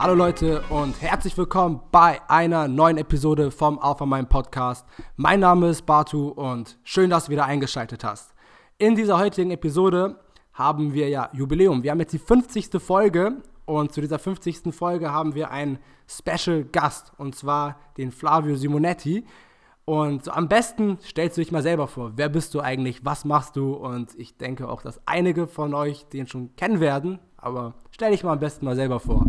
Hallo Leute und herzlich willkommen bei einer neuen Episode vom Alpha Mind Podcast. Mein Name ist Batu und schön, dass du wieder eingeschaltet hast. In dieser heutigen Episode haben wir ja Jubiläum. Wir haben jetzt die 50. Folge und zu dieser 50. Folge haben wir einen Special Gast und zwar den Flavio Simonetti. Und so am besten stellst du dich mal selber vor. Wer bist du eigentlich? Was machst du? Und ich denke auch, dass einige von euch den schon kennen werden. Aber stell dich mal am besten mal selber vor.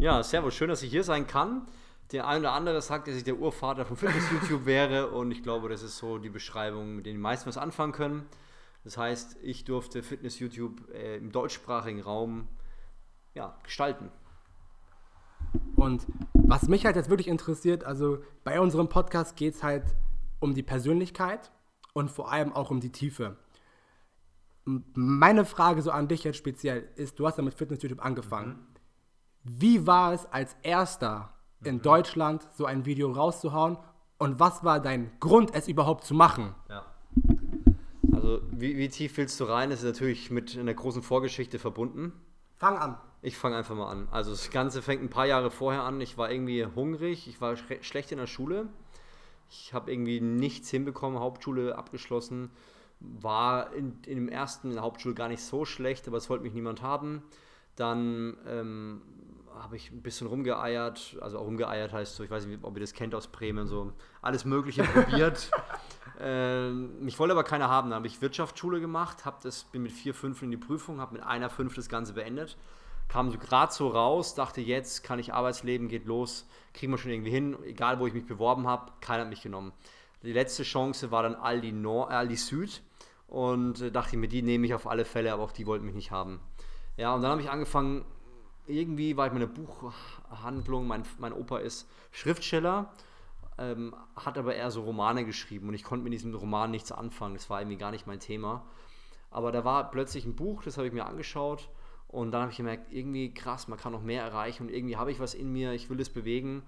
Ja, servus, schön, dass ich hier sein kann. Der ein oder andere sagt, dass ich der Urvater von Fitness-YouTube wäre und ich glaube, das ist so die Beschreibung, mit der die meisten was anfangen können. Das heißt, ich durfte Fitness-YouTube äh, im deutschsprachigen Raum ja, gestalten. Und was mich halt jetzt wirklich interessiert, also bei unserem Podcast geht es halt um die Persönlichkeit und vor allem auch um die Tiefe. Meine Frage so an dich jetzt speziell ist, du hast ja mit Fitness-YouTube angefangen. Mhm. Wie war es als erster in mhm. Deutschland, so ein Video rauszuhauen? Und was war dein Grund, es überhaupt zu machen? Ja. Also, wie, wie tief willst du rein? Das ist natürlich mit einer großen Vorgeschichte verbunden. Fang an. Ich fange einfach mal an. Also, das Ganze fängt ein paar Jahre vorher an. Ich war irgendwie hungrig, ich war schlecht in der Schule. Ich habe irgendwie nichts hinbekommen, Hauptschule abgeschlossen. War in, in dem ersten Hauptschule gar nicht so schlecht, aber es wollte mich niemand haben. Dann ähm, habe ich ein bisschen rumgeeiert, also auch rumgeeiert heißt so, ich weiß nicht, ob ihr das kennt aus Bremen, so alles Mögliche probiert. ähm, mich wollte aber keiner haben, dann habe ich Wirtschaftsschule gemacht, hab das, bin mit vier Fünfen in die Prüfung, habe mit einer Fünf das Ganze beendet, kam so gerade so raus, dachte jetzt kann ich Arbeitsleben, geht los, kriegen wir schon irgendwie hin, egal wo ich mich beworben habe, keiner hat mich genommen. Die letzte Chance war dann Aldi, Nord, Aldi Süd und äh, dachte ich mir, die nehme ich auf alle Fälle, aber auch die wollten mich nicht haben. Ja, und dann habe ich angefangen, irgendwie war ich meine Buchhandlung, mein, mein Opa ist Schriftsteller, ähm, hat aber eher so Romane geschrieben und ich konnte mit diesem Roman nichts anfangen. Das war irgendwie gar nicht mein Thema. Aber da war plötzlich ein Buch, das habe ich mir angeschaut und dann habe ich gemerkt, irgendwie krass, man kann noch mehr erreichen und irgendwie habe ich was in mir, ich will es bewegen.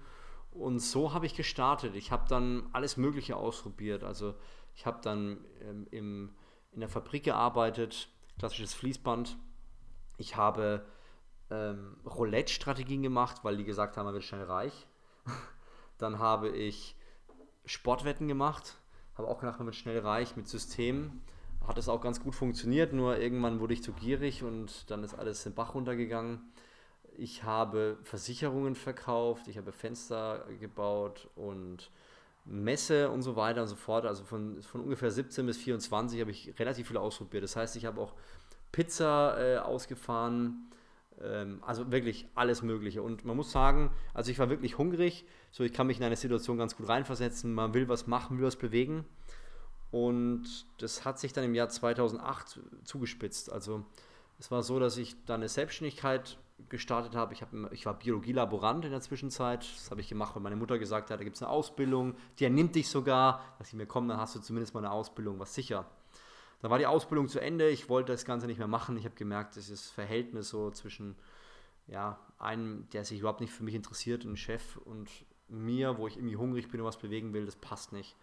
Und so habe ich gestartet. Ich habe dann alles Mögliche ausprobiert. Also ich habe dann ähm, im, in der Fabrik gearbeitet, klassisches Fließband. Ich habe ähm, Roulette-Strategien gemacht, weil die gesagt haben, man wird schnell reich. Dann habe ich Sportwetten gemacht, habe auch gedacht, man wird schnell reich mit Systemen. Hat es auch ganz gut funktioniert, nur irgendwann wurde ich zu gierig und dann ist alles den Bach runtergegangen. Ich habe Versicherungen verkauft, ich habe Fenster gebaut und Messe und so weiter und so fort. Also von, von ungefähr 17 bis 24 habe ich relativ viel ausprobiert. Das heißt, ich habe auch Pizza äh, ausgefahren, also wirklich alles Mögliche. Und man muss sagen, also ich war wirklich hungrig, so ich kann mich in eine Situation ganz gut reinversetzen, man will was machen, will was bewegen. Und das hat sich dann im Jahr 2008 zugespitzt. Also es war so, dass ich dann eine Selbstständigkeit gestartet habe. Ich, hab, ich war Biologielaborant in der Zwischenzeit. Das habe ich gemacht, weil meine Mutter gesagt hat, da gibt es eine Ausbildung, die ernimmt dich sogar. Dass ich mir komme, dann hast du zumindest mal eine Ausbildung, was sicher. Dann war die Ausbildung zu Ende, ich wollte das Ganze nicht mehr machen. Ich habe gemerkt, das ist Verhältnis so zwischen ja, einem, der sich überhaupt nicht für mich interessiert, einem Chef und mir, wo ich irgendwie hungrig bin und was bewegen will, das passt nicht.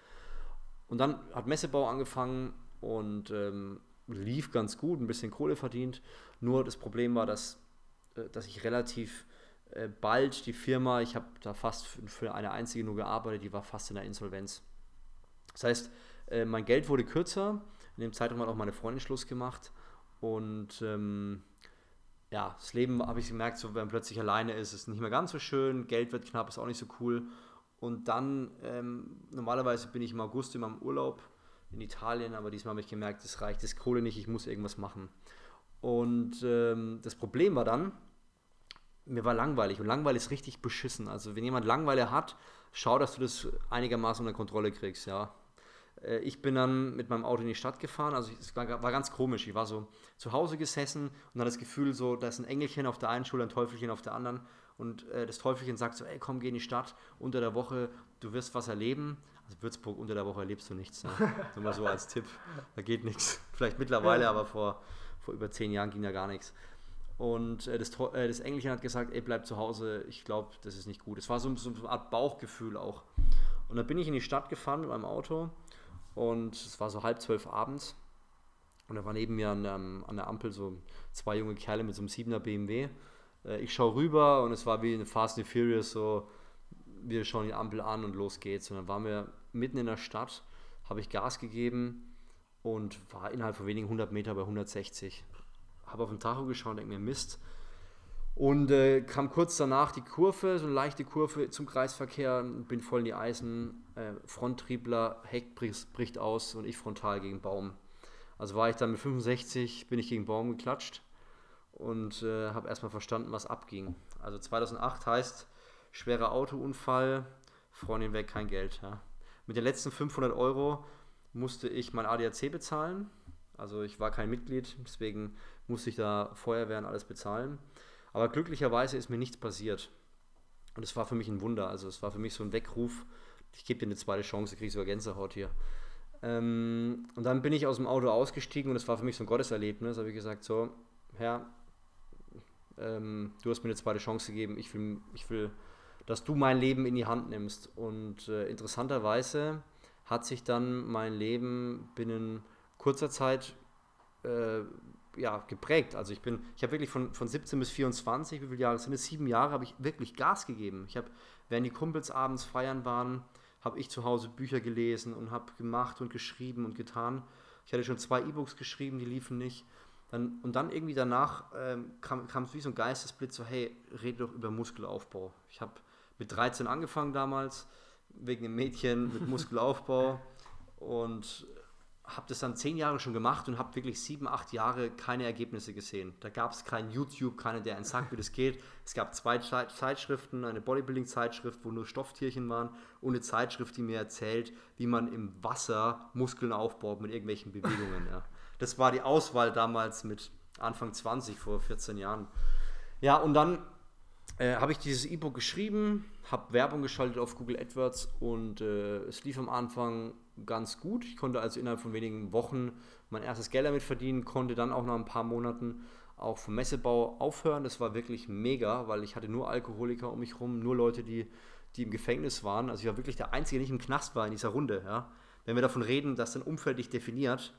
Und dann hat Messebau angefangen und ähm, lief ganz gut, ein bisschen Kohle verdient. Nur das Problem war, dass, äh, dass ich relativ äh, bald die Firma, ich habe da fast für eine einzige nur gearbeitet, die war fast in der Insolvenz. Das heißt, äh, mein Geld wurde kürzer in dem Zeitraum hat auch meine Freundin Schluss gemacht. Und ähm, ja, das Leben habe ich gemerkt, so wenn man plötzlich alleine ist, ist nicht mehr ganz so schön, Geld wird knapp, ist auch nicht so cool. Und dann, ähm, normalerweise bin ich im August immer im Urlaub in Italien, aber diesmal habe ich gemerkt, es reicht das Kohle nicht, ich muss irgendwas machen. Und ähm, das Problem war dann, mir war langweilig und langweilig ist richtig beschissen. Also wenn jemand Langeweile hat, schau, dass du das einigermaßen unter Kontrolle kriegst, ja. Äh, ich bin dann mit meinem Auto in die Stadt gefahren. Also es war, war, ganz komisch. Ich war so zu Hause gesessen und hatte das Gefühl, so, da ist ein Engelchen auf der einen Schule, ein Teufelchen auf der anderen. Und äh, das Teufelchen sagt so, ey, komm, geh in die Stadt unter der Woche, du wirst was erleben. Also Würzburg unter der Woche erlebst du nichts. Ne? Nur mal so als Tipp. Da geht nichts. Vielleicht mittlerweile, aber vor, vor über zehn Jahren ging da gar nichts. Und äh, das, äh, das Engelchen hat gesagt, ey, bleib zu Hause, ich glaube, das ist nicht gut. Es war so, so eine Art Bauchgefühl auch. Und dann bin ich in die Stadt gefahren mit meinem Auto und es war so halb zwölf abends. Und da war neben mir an der, an der Ampel so zwei junge Kerle mit so einem 7er BMW. Äh, ich schaue rüber und es war wie eine Fast and Furious, so wir schauen die Ampel an und los geht's. Und dann waren wir mitten in der Stadt, habe ich Gas gegeben und war innerhalb von wenigen 100 Meter bei 160. Habe auf den Tacho geschaut und denke mir, Mist. Und äh, kam kurz danach die Kurve, so eine leichte Kurve zum Kreisverkehr, bin voll in die Eisen, äh, Fronttriebler, Heck bricht, bricht aus und ich frontal gegen Baum. Also war ich dann mit 65, bin ich gegen Baum geklatscht und äh, habe erstmal verstanden, was abging. Also 2008 heißt schwerer Autounfall, Freundin weg, kein Geld. Ja. Mit den letzten 500 Euro musste ich mein ADAC bezahlen. Also ich war kein Mitglied, deswegen musste ich da Feuerwehr und alles bezahlen. Aber glücklicherweise ist mir nichts passiert. Und es war für mich ein Wunder. Also es war für mich so ein Weckruf. Ich gebe dir eine zweite Chance, kriegst sogar Gänsehaut hier. Ähm, und dann bin ich aus dem Auto ausgestiegen und es war für mich so ein Gotteserlebnis. Da habe ich gesagt, so, Herr, ähm, du hast mir eine zweite Chance gegeben. Ich will, ich will, dass du mein Leben in die Hand nimmst. Und äh, interessanterweise hat sich dann mein Leben binnen kurzer Zeit äh, ja, geprägt. Also ich bin, ich habe wirklich von, von 17 bis 24, wie viele Jahre sind es? Sieben Jahre habe ich wirklich Gas gegeben. Ich habe, während die Kumpels abends feiern waren, habe ich zu Hause Bücher gelesen und habe gemacht und geschrieben und getan. Ich hatte schon zwei E-Books geschrieben, die liefen nicht. Dann, und dann irgendwie danach ähm, kam, kam es wie so ein Geistesblitz, so hey, rede doch über Muskelaufbau. Ich habe mit 13 angefangen damals, wegen einem Mädchen mit Muskelaufbau und habe das dann zehn Jahre schon gemacht und habe wirklich sieben, acht Jahre keine Ergebnisse gesehen. Da gab es kein YouTube, keiner, der einen sagt, wie das geht. Es gab zwei Zeitschriften, eine Bodybuilding-Zeitschrift, wo nur Stofftierchen waren und eine Zeitschrift, die mir erzählt, wie man im Wasser Muskeln aufbaut mit irgendwelchen Bewegungen. Ja. Das war die Auswahl damals mit Anfang 20, vor 14 Jahren. Ja, und dann äh, habe ich dieses E-Book geschrieben, habe Werbung geschaltet auf Google AdWords und äh, es lief am Anfang ganz gut. Ich konnte also innerhalb von wenigen Wochen mein erstes Geld damit verdienen, konnte dann auch nach ein paar Monaten auch vom Messebau aufhören. Das war wirklich mega, weil ich hatte nur Alkoholiker um mich herum, nur Leute, die, die im Gefängnis waren. Also ich war wirklich der Einzige, der nicht im Knast war in dieser Runde. Ja. Wenn wir davon reden, dass dein Umfeld dich definiert,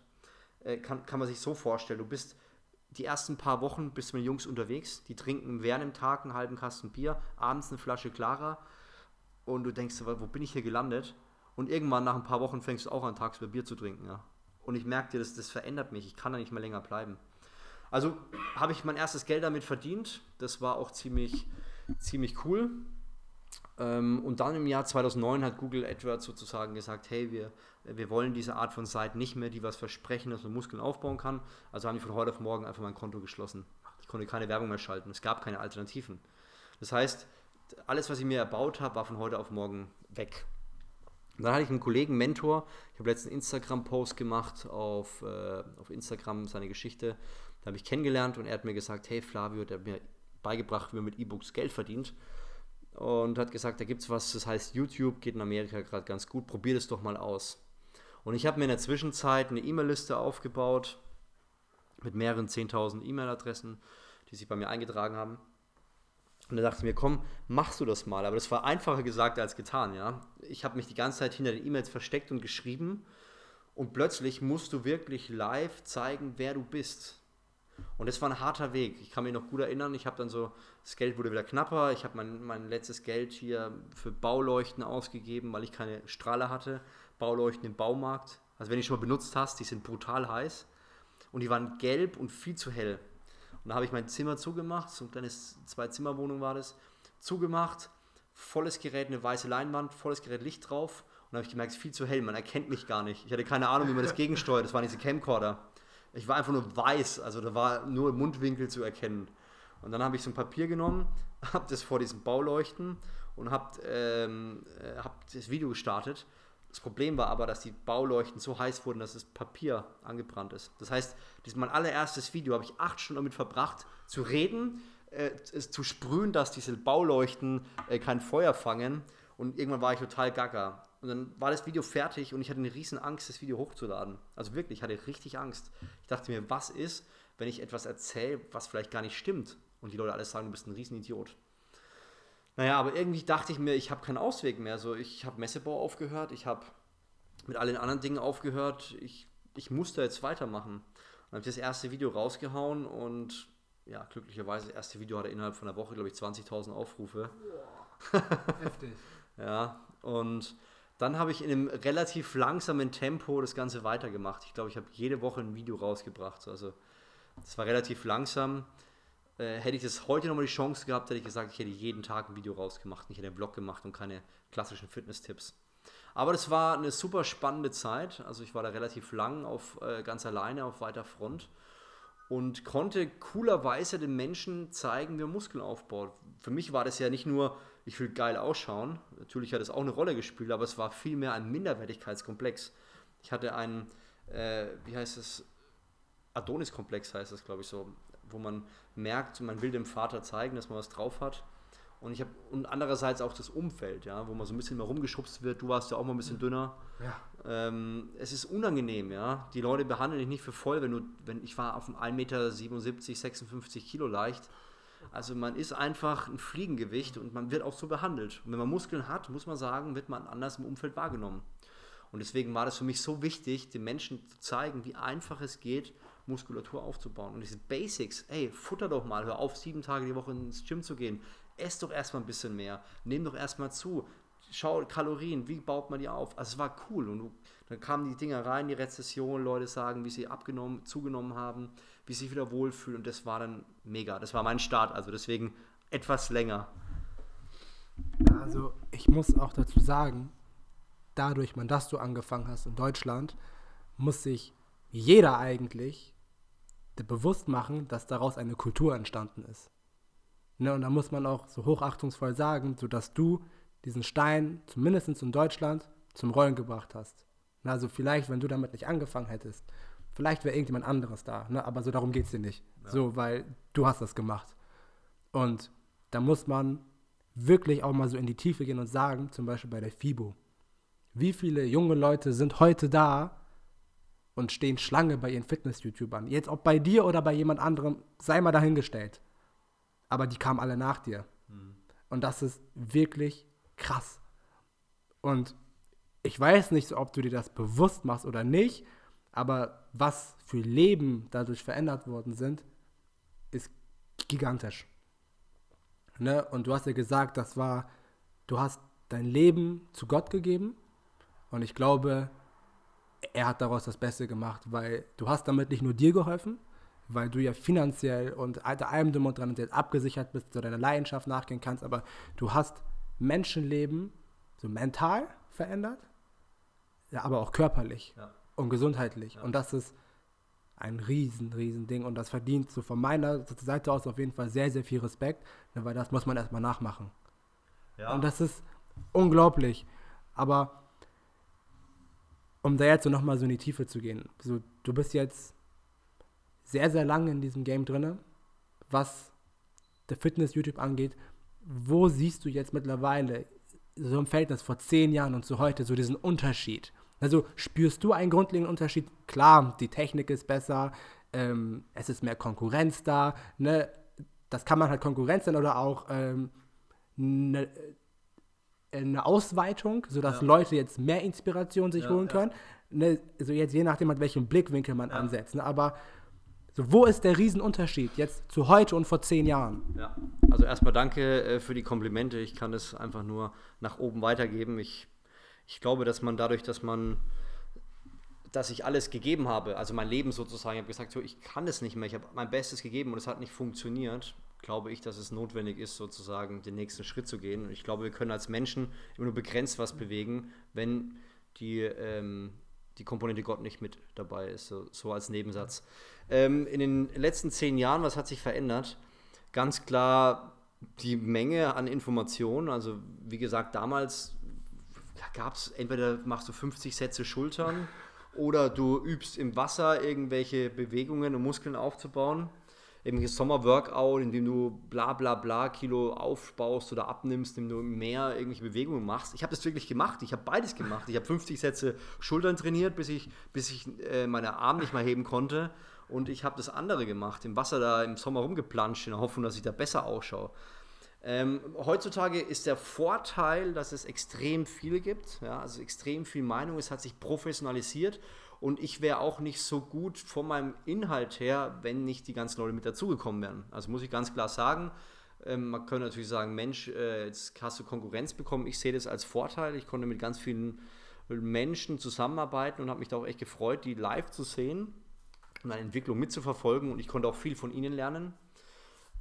äh, kann, kann man sich so vorstellen, du bist die ersten paar Wochen bist du mit Jungs unterwegs, die trinken während dem Tag einen halben Kasten Bier, abends eine Flasche Clara und du denkst, wo bin ich hier gelandet? Und irgendwann nach ein paar Wochen fängst du auch an, tagsüber Bier zu trinken. Ja. Und ich merke dir, das, das verändert mich. Ich kann da nicht mehr länger bleiben. Also habe ich mein erstes Geld damit verdient. Das war auch ziemlich, ziemlich cool. Ähm, und dann im Jahr 2009 hat Google AdWords sozusagen gesagt, hey, wir, wir wollen diese Art von Seite nicht mehr, die was versprechen, dass man Muskeln aufbauen kann. Also haben die von heute auf morgen einfach mein Konto geschlossen. Ich konnte keine Werbung mehr schalten. Es gab keine Alternativen. Das heißt, alles, was ich mir erbaut habe, war von heute auf morgen weg. Und dann hatte ich einen Kollegen, Mentor, ich habe letzten Instagram-Post gemacht auf, äh, auf Instagram, seine Geschichte. Da habe ich kennengelernt und er hat mir gesagt, hey Flavio, der hat mir beigebracht, wie man mit E-Books Geld verdient. Und hat gesagt, da gibt es was, das heißt YouTube, geht in Amerika gerade ganz gut, probier das doch mal aus. Und ich habe mir in der Zwischenzeit eine E-Mail-Liste aufgebaut mit mehreren 10.000 E-Mail-Adressen, die sich bei mir eingetragen haben. Und da dachte mir, komm, machst du das mal. Aber das war einfacher gesagt als getan, ja. Ich habe mich die ganze Zeit hinter den E-Mails versteckt und geschrieben. Und plötzlich musst du wirklich live zeigen, wer du bist. Und das war ein harter Weg. Ich kann mich noch gut erinnern, ich habe dann so, das Geld wurde wieder knapper. Ich habe mein, mein letztes Geld hier für Bauleuchten ausgegeben, weil ich keine Strahle hatte. Bauleuchten im Baumarkt. Also wenn du die schon mal benutzt hast, die sind brutal heiß. Und die waren gelb und viel zu hell. Und da habe ich mein Zimmer zugemacht, so ein kleines Zwei-Zimmer-Wohnung war das, zugemacht, volles Gerät, eine weiße Leinwand, volles Gerät Licht drauf. Und da habe ich gemerkt, es ist viel zu hell, man erkennt mich gar nicht. Ich hatte keine Ahnung, wie man das gegensteuert, das waren diese Camcorder. Ich war einfach nur weiß, also da war nur Mundwinkel zu erkennen. Und dann habe ich so ein Papier genommen, habe das vor diesem Bauleuchten und habe ähm, äh, hab das Video gestartet das Problem war aber, dass die Bauleuchten so heiß wurden, dass das Papier angebrannt ist. Das heißt, das mein allererstes Video habe ich acht Stunden damit verbracht, zu reden, äh, zu sprühen, dass diese Bauleuchten äh, kein Feuer fangen. Und irgendwann war ich total gaga. Und dann war das Video fertig und ich hatte eine riesen Angst, das Video hochzuladen. Also wirklich, ich hatte richtig Angst. Ich dachte mir, was ist, wenn ich etwas erzähle, was vielleicht gar nicht stimmt? Und die Leute alles sagen, du bist ein Riesenidiot. Naja, aber irgendwie dachte ich mir, ich habe keinen Ausweg mehr. So, ich habe Messebau aufgehört, ich habe mit allen anderen Dingen aufgehört. Ich, ich musste jetzt weitermachen. Dann habe ich das erste Video rausgehauen und ja, glücklicherweise, das erste Video hatte innerhalb von einer Woche, glaube ich, 20.000 Aufrufe. Heftig. Ja, und dann habe ich in einem relativ langsamen Tempo das Ganze weitergemacht. Ich glaube, ich habe jede Woche ein Video rausgebracht. Also, das war relativ langsam. Äh, hätte ich das heute nochmal die Chance gehabt, hätte ich gesagt, ich hätte jeden Tag ein Video rausgemacht, nicht einen Vlog gemacht und keine klassischen Fitness-Tipps. Aber das war eine super spannende Zeit. Also ich war da relativ lang auf äh, ganz alleine auf weiter Front und konnte coolerweise den Menschen zeigen, wie man Muskeln aufbaut. Für mich war das ja nicht nur, ich will geil ausschauen. Natürlich hat es auch eine Rolle gespielt, aber es war vielmehr ein Minderwertigkeitskomplex. Ich hatte einen, äh, wie heißt es, Adonis-Komplex heißt das, glaube ich so, wo man merkt, man will dem Vater zeigen, dass man was drauf hat. Und ich habe und andererseits auch das Umfeld, ja, wo man so ein bisschen mehr rumgeschubst wird. Du warst ja auch mal ein bisschen dünner. Ja. Ähm, es ist unangenehm, ja. Die Leute behandeln dich nicht für voll, wenn du, wenn ich war auf einem 1,77 Meter, 56 Kilo leicht. Also man ist einfach ein Fliegengewicht und man wird auch so behandelt. Und wenn man Muskeln hat, muss man sagen, wird man anders im Umfeld wahrgenommen. Und deswegen war das für mich so wichtig, den Menschen zu zeigen, wie einfach es geht, Muskulatur aufzubauen. Und diese Basics, ey, futter doch mal, hör auf, sieben Tage die Woche ins Gym zu gehen. Ess doch erstmal ein bisschen mehr. Nimm doch erstmal zu. Schau Kalorien, wie baut man die auf? Also es war cool. Und dann kamen die Dinger rein, die Rezession, Leute sagen, wie sie abgenommen, zugenommen haben, wie sie sich wieder wohlfühlen. Und das war dann mega. Das war mein Start. Also deswegen etwas länger. Also ich muss auch dazu sagen, dadurch, man, dass du angefangen hast in Deutschland, muss sich jeder eigentlich bewusst machen, dass daraus eine Kultur entstanden ist. Ne, und da muss man auch so hochachtungsvoll sagen, sodass du diesen Stein, zumindest in Deutschland, zum Rollen gebracht hast. Ne, also vielleicht, wenn du damit nicht angefangen hättest, vielleicht wäre irgendjemand anderes da. Ne? Aber so darum geht es dir nicht. Ja. So, weil du hast das gemacht. Und da muss man wirklich auch mal so in die Tiefe gehen und sagen, zum Beispiel bei der FIBO, wie viele junge Leute sind heute da und stehen Schlange bei ihren Fitness-YouTubern? Jetzt ob bei dir oder bei jemand anderem, sei mal dahingestellt aber die kamen alle nach dir. Mhm. Und das ist wirklich krass. Und ich weiß nicht, ob du dir das bewusst machst oder nicht, aber was für Leben dadurch verändert worden sind, ist gigantisch. Ne? Und du hast ja gesagt, das war, du hast dein Leben zu Gott gegeben und ich glaube, er hat daraus das Beste gemacht, weil du hast damit nicht nur dir geholfen, weil du ja finanziell und allem drum und dran und abgesichert bist, zu deiner Leidenschaft nachgehen kannst, aber du hast Menschenleben so mental verändert, ja, aber auch körperlich ja. und gesundheitlich. Ja. Und das ist ein riesen, riesen Ding und das verdient so von meiner Seite aus auf jeden Fall sehr, sehr viel Respekt, ne, weil das muss man erstmal nachmachen. Ja. Und das ist unglaublich. Aber um da jetzt so nochmal so in die Tiefe zu gehen, so, du bist jetzt sehr, sehr lange in diesem Game drin, was der Fitness-YouTube angeht. Wo siehst du jetzt mittlerweile so im Verhältnis vor zehn Jahren und zu heute so diesen Unterschied? Also spürst du einen grundlegenden Unterschied? Klar, die Technik ist besser, ähm, es ist mehr Konkurrenz da, ne? Das kann man halt Konkurrenz sein oder auch ähm, eine, eine Ausweitung, sodass ja. Leute jetzt mehr Inspiration sich ja, holen können. Ne? Also jetzt je nachdem, mit welchem Blickwinkel man ansetzt. Ne? Aber so, wo ist der Riesenunterschied jetzt zu heute und vor zehn Jahren? Ja, also erstmal danke äh, für die Komplimente. Ich kann es einfach nur nach oben weitergeben. Ich, ich glaube, dass man dadurch, dass man, dass ich alles gegeben habe, also mein Leben sozusagen, ich habe gesagt, so, ich kann es nicht mehr, ich habe mein Bestes gegeben und es hat nicht funktioniert, glaube ich, dass es notwendig ist, sozusagen den nächsten Schritt zu gehen. Und ich glaube, wir können als Menschen immer nur begrenzt was bewegen, wenn die, ähm, die Komponente Gott nicht mit dabei ist, so, so als Nebensatz. Ähm, in den letzten zehn Jahren, was hat sich verändert? Ganz klar die Menge an Informationen. Also wie gesagt, damals gab es entweder machst du 50 Sätze Schultern oder du übst im Wasser irgendwelche Bewegungen, um Muskeln aufzubauen. Irgendwelches Sommer-Workout, in dem du bla bla bla Kilo aufbaust oder abnimmst, indem du mehr irgendwelche Bewegungen machst. Ich habe das wirklich gemacht. Ich habe beides gemacht. Ich habe 50 Sätze Schultern trainiert, bis ich, bis ich äh, meine Arme nicht mehr heben konnte und ich habe das andere gemacht, im Wasser da im Sommer rumgeplanscht, in der Hoffnung, dass ich da besser ausschaue. Ähm, heutzutage ist der Vorteil, dass es extrem viele gibt, ja, also extrem viel Meinung, es hat sich professionalisiert Und ich wäre auch nicht so gut von meinem Inhalt her, wenn nicht die ganzen Leute mit dazugekommen wären. Also muss ich ganz klar sagen, ähm, man könnte natürlich sagen, Mensch, äh, jetzt hast du Konkurrenz bekommen. Ich sehe das als Vorteil. Ich konnte mit ganz vielen Menschen zusammenarbeiten und habe mich da auch echt gefreut, die live zu sehen und eine Entwicklung mitzuverfolgen. Und ich konnte auch viel von ihnen lernen.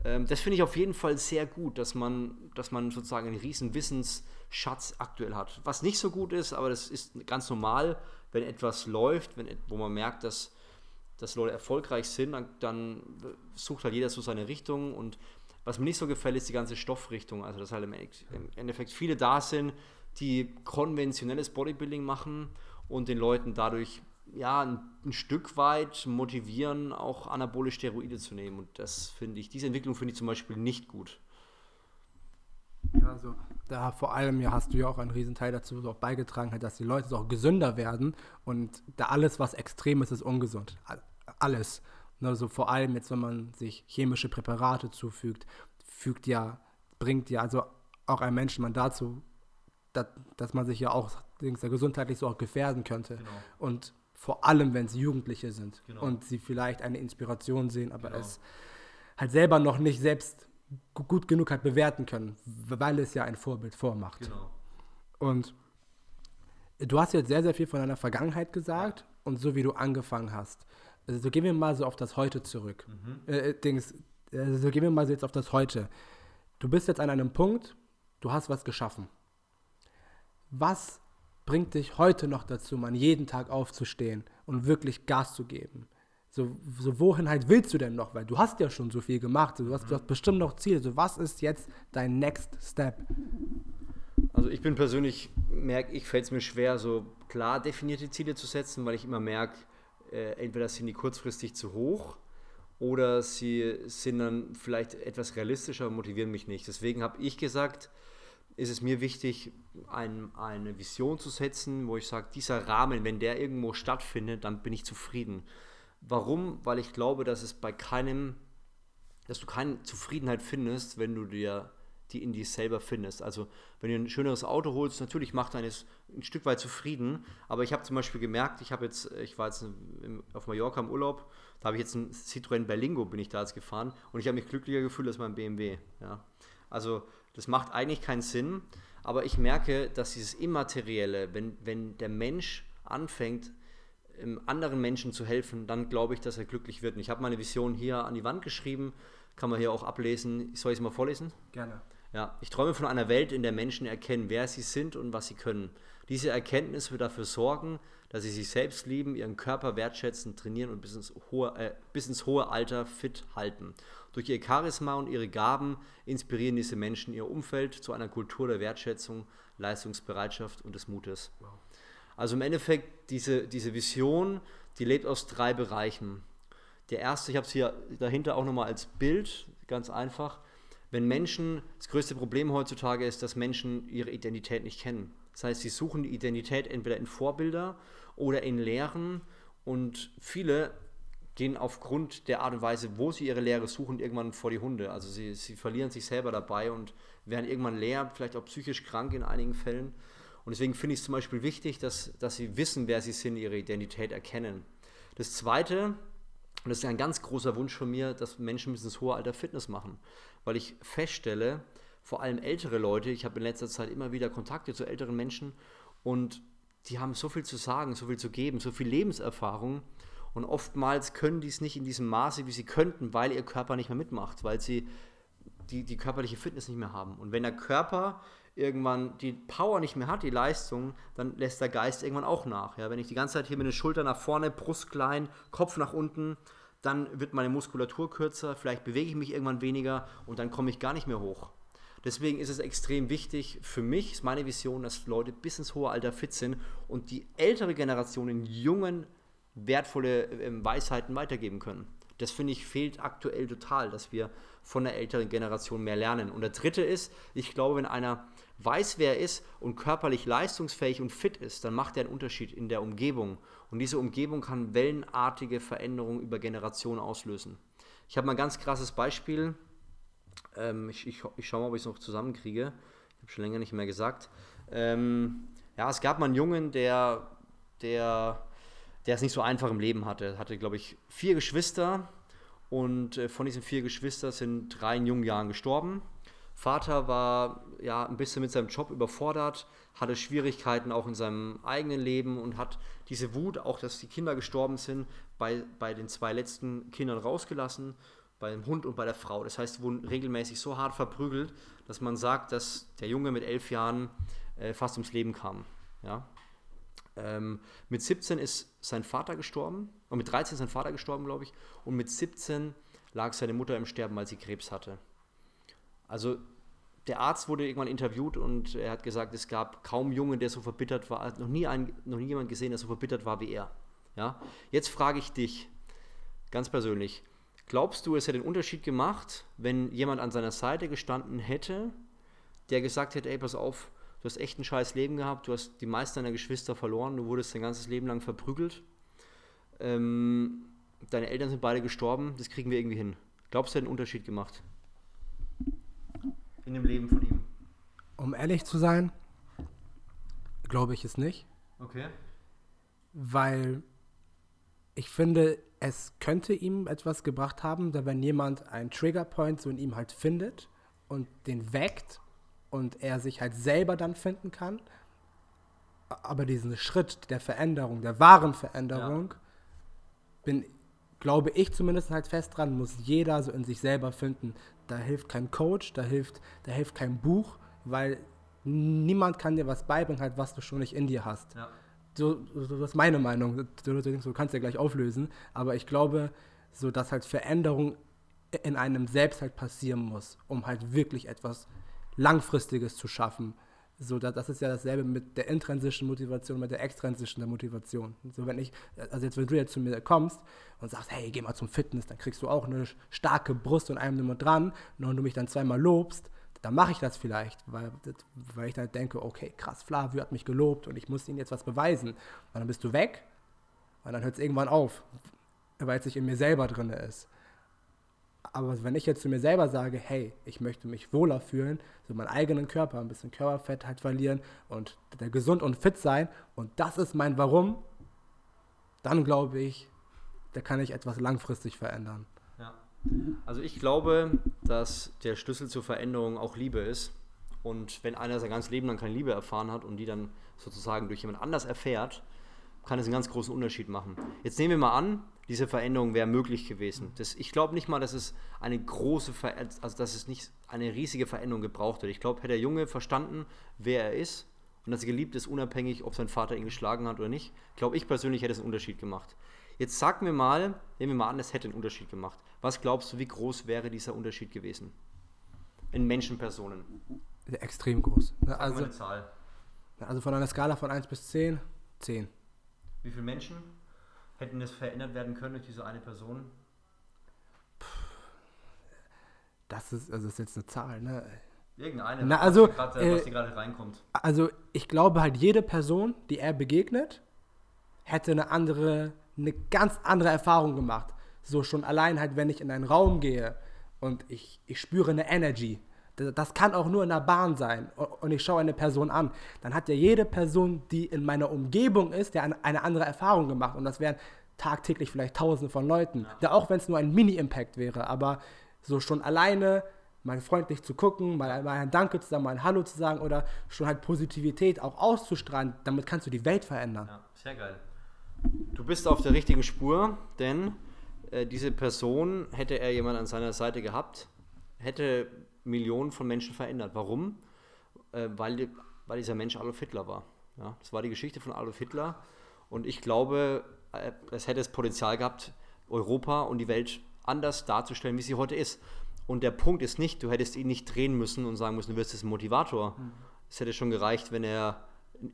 Ähm, das finde ich auf jeden Fall sehr gut, dass man, dass man sozusagen einen riesen Wissensschatz aktuell hat. Was nicht so gut ist, aber das ist ganz normal, wenn etwas läuft, wenn, wo man merkt, dass, dass Leute erfolgreich sind, dann, dann sucht halt jeder so seine Richtung und was mir nicht so gefällt, ist die ganze Stoffrichtung. Also, dass halt im Endeffekt viele da sind, die konventionelles Bodybuilding machen und den Leuten dadurch ja, ein, ein, Stück weit motivieren, auch anabole Steroide zu nehmen. Und das finde ich, diese Entwicklung finde ich zum Beispiel nicht gut. Ja, also da vor allem ja hast du ja auch einen Riesenteil dazu auch beigetragen, dass die Leute auch gesünder werden und da alles, was extrem ist, ist ungesund. Alles. Also vor allem jetzt, wenn man sich chemische Präparate zufügt, fügt ja, bringt ja also auch ein Menschen man dazu, dass, dass man sich ja auch gesundheitlich so auch gefährden könnte. Genau. Und vor allem, wenn sie Jugendliche sind genau. und sie vielleicht eine Inspiration sehen, aber genau. es halt selber noch nicht selbst gut genug halt bewerten können, weil es ja ein Vorbild vormacht. Genau. Und du hast jetzt sehr, sehr viel von deiner Vergangenheit gesagt und so wie du angefangen hast. Also so gehen wir mal so auf das Heute zurück. Mhm. Äh, äh Dings, also so gehen wir mal so jetzt auf das Heute. Du bist jetzt an einem Punkt, du hast was geschaffen. Was bringt dich heute noch dazu, man jeden Tag aufzustehen und wirklich Gas zu geben? So, so wohin halt willst du denn noch? Weil du hast ja schon so viel gemacht, du hast, du hast bestimmt noch Ziele. So was ist jetzt dein Next Step? Also ich bin persönlich, merke ich, fällt es mir schwer, so klar definierte Ziele zu setzen, weil ich immer merke, äh, entweder sind die kurzfristig zu hoch oder sie sind dann vielleicht etwas realistischer und motivieren mich nicht. Deswegen habe ich gesagt, ist es mir wichtig, ein, eine Vision zu setzen, wo ich sage, dieser Rahmen, wenn der irgendwo stattfindet, dann bin ich zufrieden. Warum? Weil ich glaube, dass es bei keinem, dass du keine Zufriedenheit findest, wenn du dir die in dir selber findest. Also wenn du ein schöneres Auto holst, natürlich macht eines ein Stück weit zufrieden, aber ich habe zum Beispiel gemerkt, ich habe jetzt, ich war jetzt auf Mallorca im Urlaub, da habe ich jetzt ein Citroën Berlingo, bin ich da jetzt gefahren und ich habe mich glücklicher gefühlt als mein BMW. Ja. Also das macht eigentlich keinen Sinn, aber ich merke, dass dieses Immaterielle, wenn, wenn der Mensch anfängt, anderen Menschen zu helfen, dann glaube ich, dass er glücklich wird. Und ich habe meine Vision hier an die Wand geschrieben, kann man hier auch ablesen. Soll ich es mal vorlesen? Gerne. Ja, ich träume von einer Welt, in der Menschen erkennen, wer sie sind und was sie können. Diese Erkenntnis wird dafür sorgen, dass sie sich selbst lieben, ihren Körper wertschätzen, trainieren und bis ins hohe, äh, bis ins hohe Alter fit halten. Durch ihr Charisma und ihre Gaben inspirieren diese Menschen ihr Umfeld zu einer Kultur der Wertschätzung, Leistungsbereitschaft und des Mutes. Wow. Also im Endeffekt, diese, diese Vision, die lebt aus drei Bereichen. Der erste, ich habe es hier dahinter auch nochmal als Bild, ganz einfach. Wenn Menschen, das größte Problem heutzutage ist, dass Menschen ihre Identität nicht kennen. Das heißt, sie suchen die Identität entweder in Vorbilder oder in Lehren und viele gehen aufgrund der Art und Weise, wo sie ihre Lehre suchen, irgendwann vor die Hunde. Also sie, sie verlieren sich selber dabei und werden irgendwann leer, vielleicht auch psychisch krank in einigen Fällen. Und deswegen finde ich es zum Beispiel wichtig, dass, dass sie wissen, wer sie sind, ihre Identität erkennen. Das Zweite, und das ist ein ganz großer Wunsch von mir, dass Menschen bis ins hohe Alter Fitness machen. Weil ich feststelle, vor allem ältere Leute, ich habe in letzter Zeit immer wieder Kontakte zu älteren Menschen und die haben so viel zu sagen, so viel zu geben, so viel Lebenserfahrung und oftmals können die es nicht in diesem Maße, wie sie könnten, weil ihr Körper nicht mehr mitmacht, weil sie die, die körperliche Fitness nicht mehr haben. Und wenn der Körper irgendwann die Power nicht mehr hat, die Leistung, dann lässt der Geist irgendwann auch nach. Ja, wenn ich die ganze Zeit hier mit den Schultern nach vorne, Brust klein, Kopf nach unten, dann wird meine Muskulatur kürzer, vielleicht bewege ich mich irgendwann weniger und dann komme ich gar nicht mehr hoch. Deswegen ist es extrem wichtig für mich, ist meine Vision, dass Leute bis ins hohe Alter fit sind und die ältere Generation in jungen wertvolle ähm, Weisheiten weitergeben können. Das finde ich fehlt aktuell total, dass wir von der älteren Generation mehr lernen. Und der dritte ist, ich glaube, wenn einer weiß, wer er ist und körperlich leistungsfähig und fit ist, dann macht er einen Unterschied in der Umgebung. Und diese Umgebung kann wellenartige Veränderungen über Generationen auslösen. Ich habe mal ein ganz krasses Beispiel. Ähm, ich, ich, ich schaue mal, ob ich es noch zusammenkriege. Ich habe schon länger nicht mehr gesagt. Ähm, ja, es gab mal einen Jungen, der, der der es nicht so einfach im Leben hatte. Er hatte, glaube ich, vier Geschwister und äh, von diesen vier Geschwistern sind drei in jungen Jahren gestorben. Vater war ja ein bisschen mit seinem Job überfordert, hatte Schwierigkeiten auch in seinem eigenen Leben und hat diese Wut, auch dass die Kinder gestorben sind, bei, bei den zwei letzten Kindern rausgelassen, bei dem Hund und bei der Frau. Das heißt, wurden regelmäßig so hart verprügelt, dass man sagt, dass der Junge mit elf Jahren äh, fast ums Leben kam. Ja? Ähm, mit 17 ist sein Vater gestorben, und mit 13 ist sein Vater gestorben, glaube ich, und mit 17 lag seine Mutter im Sterben, weil sie Krebs hatte. Also der Arzt wurde irgendwann interviewt und er hat gesagt, es gab kaum Jungen, der so verbittert war, noch nie, ein, noch nie jemand gesehen, der so verbittert war wie er. Ja? Jetzt frage ich dich ganz persönlich, glaubst du, es hätte einen Unterschied gemacht, wenn jemand an seiner Seite gestanden hätte, der gesagt hätte, ey, pass auf, du hast echt ein scheiß Leben gehabt, du hast die meisten deiner Geschwister verloren, du wurdest dein ganzes Leben lang verprügelt, ähm, deine Eltern sind beide gestorben, das kriegen wir irgendwie hin. Glaubst du, es hätte einen Unterschied gemacht? in dem Leben von ihm? Um ehrlich zu sein, glaube ich es nicht. Okay. Weil ich finde, es könnte ihm etwas gebracht haben, da wenn jemand einen Triggerpoint so in ihm halt findet und den weckt und er sich halt selber dann finden kann. Aber diesen Schritt der Veränderung, der wahren Veränderung, ja. bin, glaube ich zumindest halt fest dran, muss jeder so in sich selber finden, da hilft kein Coach, da hilft, da hilft kein Buch, weil niemand kann dir was beibringen, halt, was du schon nicht in dir hast. Ja. So, so, das ist meine Meinung. Du, du, du kannst ja gleich auflösen, aber ich glaube, so dass halt Veränderung in einem selbst halt passieren muss, um halt wirklich etwas Langfristiges zu schaffen. So, das ist ja dasselbe mit der intrinsischen Motivation, mit der extrinsischen Motivation. So, wenn ich, also jetzt, wenn du jetzt zu mir kommst und sagst, hey, geh mal zum Fitness, dann kriegst du auch eine starke Brust und einem nur dran, und du mich dann zweimal lobst, dann mache ich das vielleicht, weil, weil ich dann denke, okay, krass, Flavio hat mich gelobt und ich muss ihm jetzt was beweisen. Und dann bist du weg und dann hört es irgendwann auf, weil es sich in mir selber drin ist. Aber wenn ich jetzt zu mir selber sage, hey, ich möchte mich wohler fühlen, so meinen eigenen Körper, ein bisschen Körperfett halt verlieren und gesund und fit sein und das ist mein Warum, dann glaube ich, da kann ich etwas langfristig verändern. Ja. Also ich glaube, dass der Schlüssel zur Veränderung auch Liebe ist. Und wenn einer sein ganzes Leben lang keine Liebe erfahren hat und die dann sozusagen durch jemand anders erfährt, kann es einen ganz großen Unterschied machen. Jetzt nehmen wir mal an, diese Veränderung wäre möglich gewesen. Das, ich glaube nicht mal, dass es eine große, Ver also dass es nicht eine riesige Veränderung gebraucht hätte. Ich glaube, hätte der Junge verstanden, wer er ist und dass er geliebt ist, unabhängig, ob sein Vater ihn geschlagen hat oder nicht, glaube ich persönlich hätte es einen Unterschied gemacht. Jetzt sag mir mal, nehmen wir mal an, es hätte einen Unterschied gemacht. Was glaubst du, wie groß wäre dieser Unterschied gewesen? In Menschenpersonen. Extrem groß. Sag also, eine Zahl. Also von einer Skala von 1 bis 10, 10. Wie viele Menschen? Hätten das verändert werden können durch diese eine Person? Das ist, also das ist jetzt eine Zahl, ne? Irgendeine, Na, also, was, grad, äh, was dir gerade reinkommt. Also ich glaube halt, jede Person, die er begegnet, hätte eine andere, eine ganz andere Erfahrung gemacht. So schon allein halt, wenn ich in einen Raum gehe und ich, ich spüre eine Energy, das kann auch nur in der Bahn sein und ich schaue eine Person an, dann hat ja jede Person, die in meiner Umgebung ist, ja eine andere Erfahrung gemacht und das wären tagtäglich vielleicht tausende von Leuten, ja. auch wenn es nur ein Mini-Impact wäre, aber so schon alleine mal freundlich zu gucken, mal, mal ein Danke zu sagen, mal ein Hallo zu sagen oder schon halt Positivität auch auszustrahlen, damit kannst du die Welt verändern. Ja, sehr geil. Du bist auf der richtigen Spur, denn äh, diese Person, hätte er jemand an seiner Seite gehabt, hätte Millionen von Menschen verändert. Warum? Äh, weil, weil dieser Mensch Adolf Hitler war. Ja, das war die Geschichte von Adolf Hitler. Und ich glaube, äh, es hätte das Potenzial gehabt, Europa und die Welt anders darzustellen, wie sie heute ist. Und der Punkt ist nicht, du hättest ihn nicht drehen müssen und sagen müssen, du wirst jetzt ein Motivator. Mhm. Es hätte schon gereicht, wenn er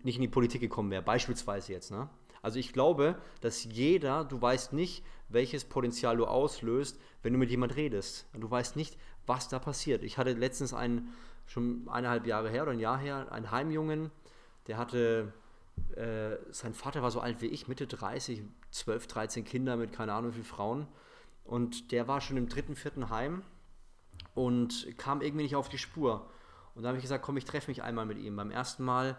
nicht in die Politik gekommen wäre, beispielsweise jetzt. Ne? Also ich glaube, dass jeder, du weißt nicht, welches Potenzial du auslöst, wenn du mit jemand redest. Du weißt nicht, was da passiert. Ich hatte letztens einen, schon eineinhalb Jahre her oder ein Jahr her, einen Heimjungen, der hatte, äh, sein Vater war so alt wie ich, Mitte 30, 12, 13 Kinder mit keine Ahnung wie viele Frauen. Und der war schon im dritten, vierten Heim und kam irgendwie nicht auf die Spur. Und da habe ich gesagt, komm, ich treffe mich einmal mit ihm. Beim ersten Mal